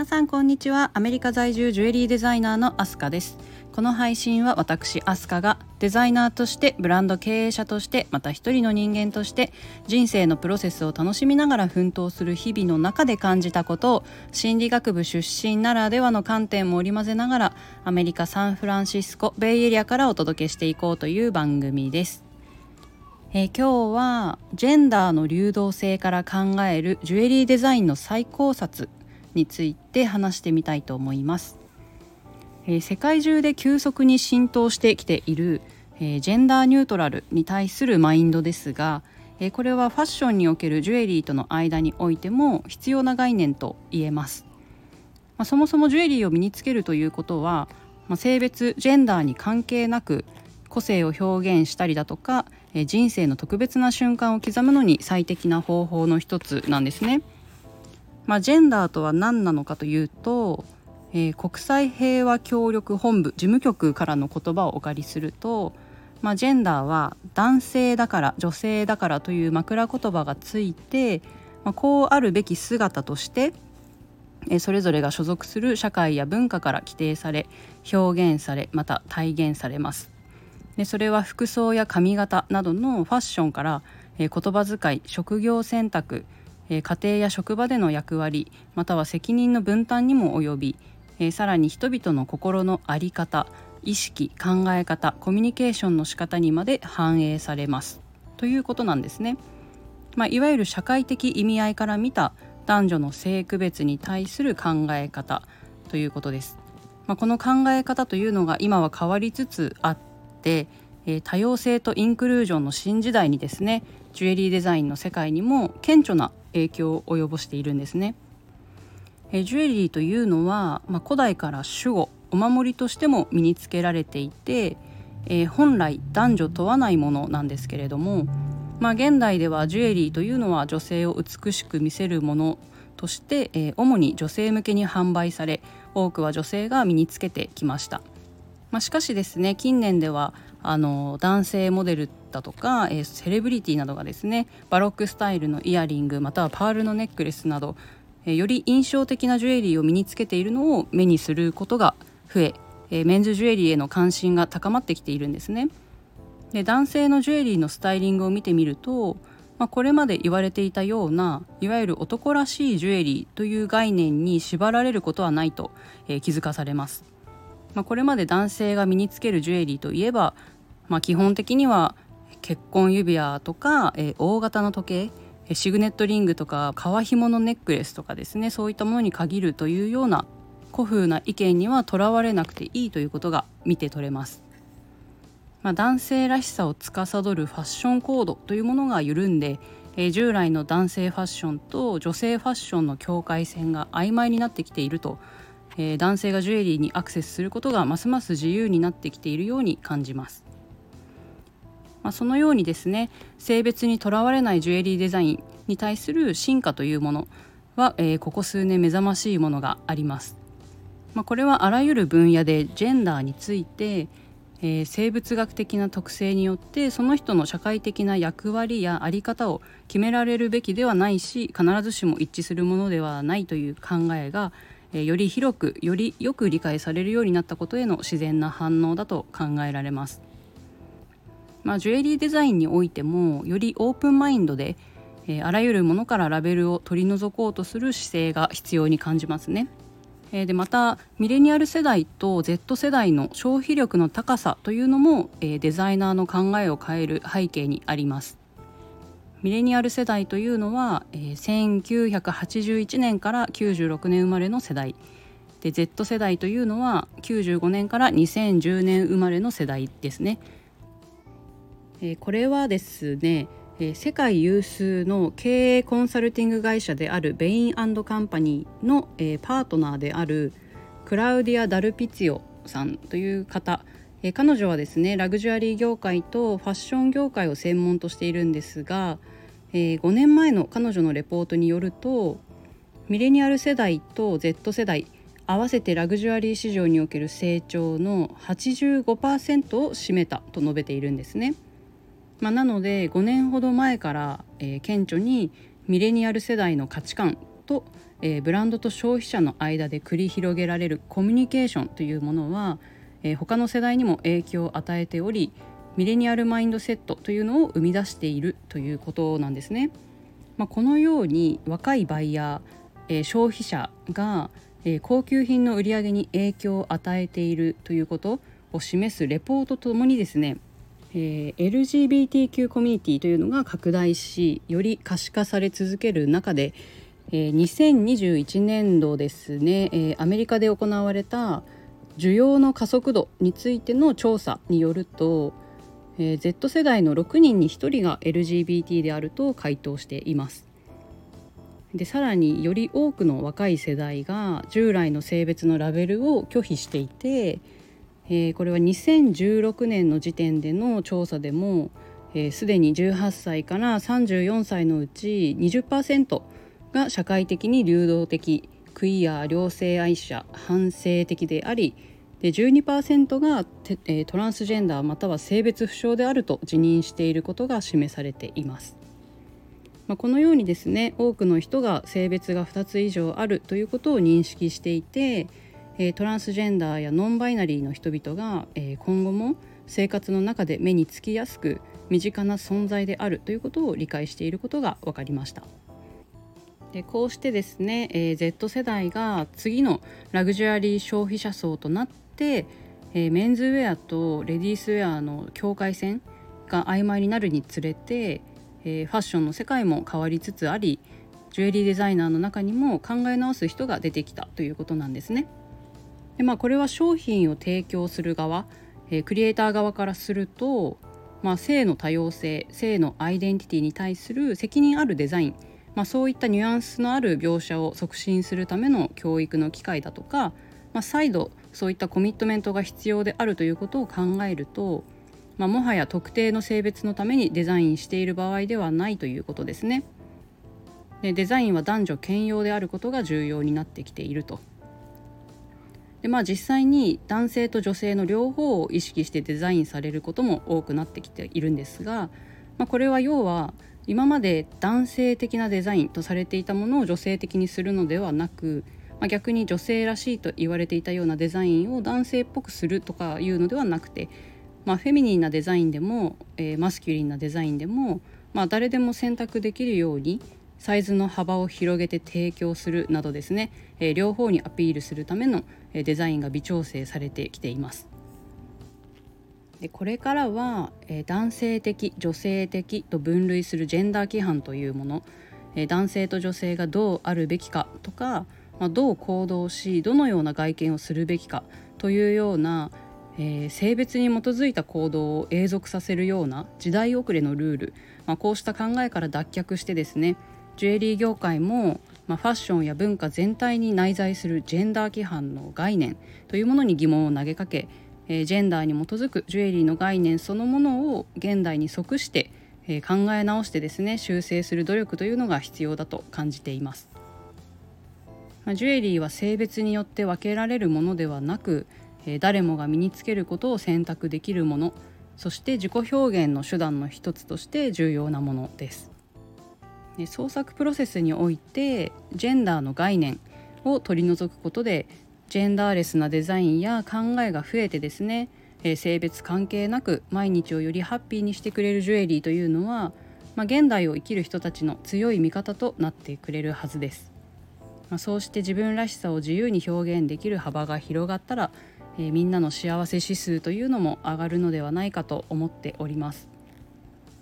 皆さんこんにちは。アメリカ在住ジュエリーデザイナーのアスカです。この配信は私アスカがデザイナーとしてブランド経営者としてまた一人の人間として人生のプロセスを楽しみながら奮闘する日々の中で感じたことを心理学部出身ならではの観点も織り交ぜながらアメリカ・サンフランシスコベイエリアからお届けしていこうという番組です。えー、今日はジェンダーの流動性から考えるジュエリーデザインの再考察について話してみたいと思います、えー、世界中で急速に浸透してきている、えー、ジェンダーニュートラルに対するマインドですが、えこれはファッションにおけるジュエリーとの間においても必要な概念と言えます、まあ、そもそもジュエリーを身につけるということは、まあ、性別ジェンダーに関係なく個性を表現したりだとか人生の特別な瞬間を刻むのに最適な方法の一つなんですね。まあ、ジェンダーとは何なのかというと、えー、国際平和協力本部事務局からの言葉をお借りすると、まあ、ジェンダーは男性だから女性だからという枕言葉がついて、まあ、こうあるべき姿としてえそれぞれが所属する社会や文化から規定され表現されまた体現されます。でそれは服装や髪型などのファッションから、えー、言葉遣い職業選択、家庭や職場での役割または責任の分担にも及び、え、さらに人々の心の在り方意識考え方コミュニケーションの仕方にまで反映されますということなんですね。まあ、いわゆる社会的意味合いから見た男女の性区別に対する考え方ということです。まあ、この考え方というのが今は変わりつつあって、えー、多様性とインクルージョンの新時代にですねジュエリーデザインの世界にも顕著な影響を及ぼしているんですね。え、ジュエリーというのは、まあ、古代から守護お守りとしても身につけられていて、えー、本来男女問わないものなんですけれども、まあ、現代ではジュエリーというのは女性を美しく見せるものとして、えー、主に女性向けに販売され多くは女性が身につけてきました。まあ、しかしですね近年ではあの男性モデルだとか、えー、セレブリティなどがですねバロックスタイルのイヤリングまたはパールのネックレスなど、えー、より印象的なジュエリーを身につけているのを目にすることが増ええー、メンズジュエリーへの関心が高まってきているんですね。で男性のジュエリーのスタイリングを見てみると、まあ、これまで言われていたようないわゆる男らしいジュエリーという概念に縛られることはないと、えー、気づかされます。まあ、これまで男性が身につけるジュエリーといえば、まあ、基本的には結婚指輪とか、えー、大型の時計シグネットリングとか革紐のネックレスとかですねそういったものに限るというような古風な意見にはとらわれなくていいということが見て取れます。まあ、男性らしさを司るファッションコードというものが緩んで、えー、従来の男性ファッションと女性ファッションの境界線が曖昧になってきているとえー、男性がジュエリーにアクセスすることがますます自由になってきているように感じます。まあ、そのようにですね性別にとらわれないジュエリーデザインに対する進化というものは、えー、ここ数年目覚ましいものがあります。まあ、これはあらゆる分野でジェンダーについて、えー、生物学的な特性によってその人の社会的な役割や在り方を決められるべきではないし必ずしも一致するものではないという考えが、えより広くよりよく理解されるようになったことへの自然な反応だと考えられます。まあ、ジュエリーデザインにおいてもよりオープンマインドで、えー、あらゆるものからラベルを取り除こうとする姿勢が必要に感じますね。えー、でまたミレニアル世代と Z 世代の消費力の高さというのも、えー、デザイナーの考えを変える背景にあります。ミレニアル世代というのは、えー、1981年から96年生まれの世代で Z 世代というのは95年から2010年生まれの世代ですね。え、これはですね、え、世界有数の経営コンサルティング会社であるベインカンパニーの、え、パートナーであるクラウディア・ダルピツィオさんという方え彼女はですねラグジュアリー業界とファッション業界を専門としているんですが、え、5年前の彼女のレポートによるとミレニアル世代と Z 世代合わせてラグジュアリー市場における成長の85%を占めたと述べているんですね。まあ、なので5年ほど前から、えー、顕著にミレニアル世代の価値観と、えー、ブランドと消費者の間で繰り広げられるコミュニケーションというものは、えー、他の世代にも影響を与えておりミレニアルマインドセットというのを生み出しているということなんですね。まあ、このように若いバイヤー、えー、消費者が、えー、高級品の売り上げに影響を与えているということを示すレポートともにですね、えー、LGBTQ コミュニティというのが拡大しより可視化され続ける中で、えー、2021年度ですね、えー、アメリカで行われた需要の加速度についての調査によると、えー、Z 世代の6人に1人が LGBT であると回答しています。でさらにより多くの若い世代が従来の性別のラベルを拒否していてえー、これは2016年の時点での調査でもすで、えー、に18歳から34歳のうち20%が社会的に流動的クイア両性愛者反性的でありで12%がテ、えー、トランスジェンダーまたは性別不詳であると自認していることが示されています。まあ、このようにですね多くの人が性別が2つ以上あるということを認識していてえトランスジェンダーやノンバイナリーの人々が、え今後も生活の中で目につきやすく身近な存在であるということを理解していることが分かりました。でこうしてですね、えー、Z 世代が次のラグジュアリー消費者層となって、えー、メンズウェアとレディースウェアの境界線が曖昧になるにつれて、えー、ファッションの世界も変わりつつありジュエリーデザイナーの中にも考え直す人が出てきたということなんですね。でまあこれは商品を提供する側、えー、クリエイター側からすると、まあ、性の多様性性のアイデンティティに対する責任あるデザイン、まあ、そういったニュアンスのある描写を促進するための教育の機会だとか、まあ、再度そういったコミットメントが必要であるということを考えると、まあ、もはや特定の性別のためにデザインしている場合ではないということですね。でデザインは男女兼用であることが重要になってきているとでまあ実際に男性と女性の両方を意識してデザインされることも多くなってきているんですが、まあ、これは要は今まで男性的なデザインとされていたものを女性的にするのではなく、まあ、逆に女性らしいと言われていたようなデザインを男性っぽくするとかいうのではなくて、まあ、フェミニンなデザインでも、えー、マスキュリンなデザインでも、まあ、誰でも選択できるようにサイズの幅を広げて提供するなどですね、えー、両方にアピールするためのデザインが微調整されてきています。でこれからは、えー、男性的女性的と分類するジェンダー規範というもの、えー、男性と女性がどうあるべきかとか、まあ、どう行動しどのような外見をするべきかというような、えー、性別に基づいた行動を永続させるような時代遅れのルール、まあ、こうした考えから脱却してですねジュエリー業界も、まあ、ファッションや文化全体に内在するジェンダー規範の概念というものに疑問を投げかけ、えー、ジェンダーに基づくジュエリーの概念そのものを現代に即して、えー、考え直してですね修正する努力というのが必要だと感じています。まあ、ジュエリーは性別によって分けられるものではなく、えー、誰もが身につけることを選択できるものそして自己表現の手段の一つとして重要なものです。創作プロセスにおいてジェンダーの概念を取り除くことでジェンダーレスなデザインや考えが増えてですね、え性別関係なく毎日をよりハッピーにしてくれるジュエリーというのは、まあ、現代を生きる人たちの強い味方となってくれるはずです。まあ、そうして自分らしさを自由に表現できる幅が広がったら、えー、みんなの幸せ指数というのも上がるのではないかと思っております。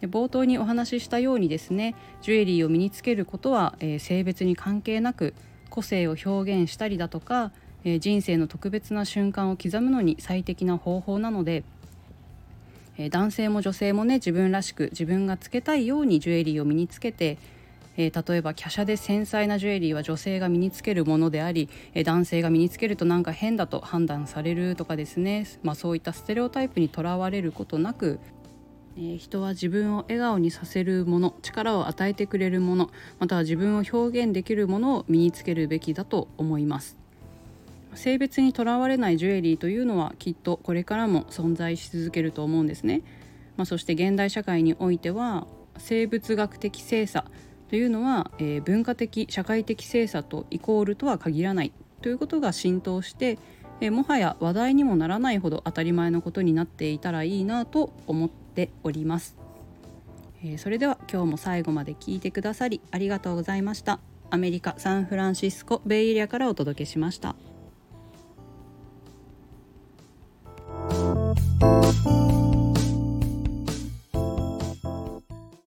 で冒頭にお話ししたようにですねジュエリーを身につけることは、えー、性別に関係なく個性を表現したりだとか、えー、人生の特別な瞬間を刻むのに最適な方法なので、えー、男性も女性もね自分らしく自分がつけたいようにジュエリーを身につけてえー、例えば華奢で繊細なジュエリーは女性が身につけるものであり、えー、男性が身につけるとなんか変だと判断されるとかですね、まあ、そういったステレオタイプにとらわれることなくえ人は自分を笑顔にさせるもの力を与えてくれるものまたは自分を表現できるものを身につけるべきだと思います。性別にとらわれないジュエリーというのはきっとこれからも存在し続けると思うんですね、まあ、そして現代社会においては生物学的性差というのは、えー、文化的社会的性差とイコールとは限らないということが浸透して、え、もはや話題にもならないほど当たり前のことになっていたらいいなと思っております、え、それでは今日も最後まで聞いてくださりありがとうございましたアメリカ・サンフランシスコベイエリアからお届けしました。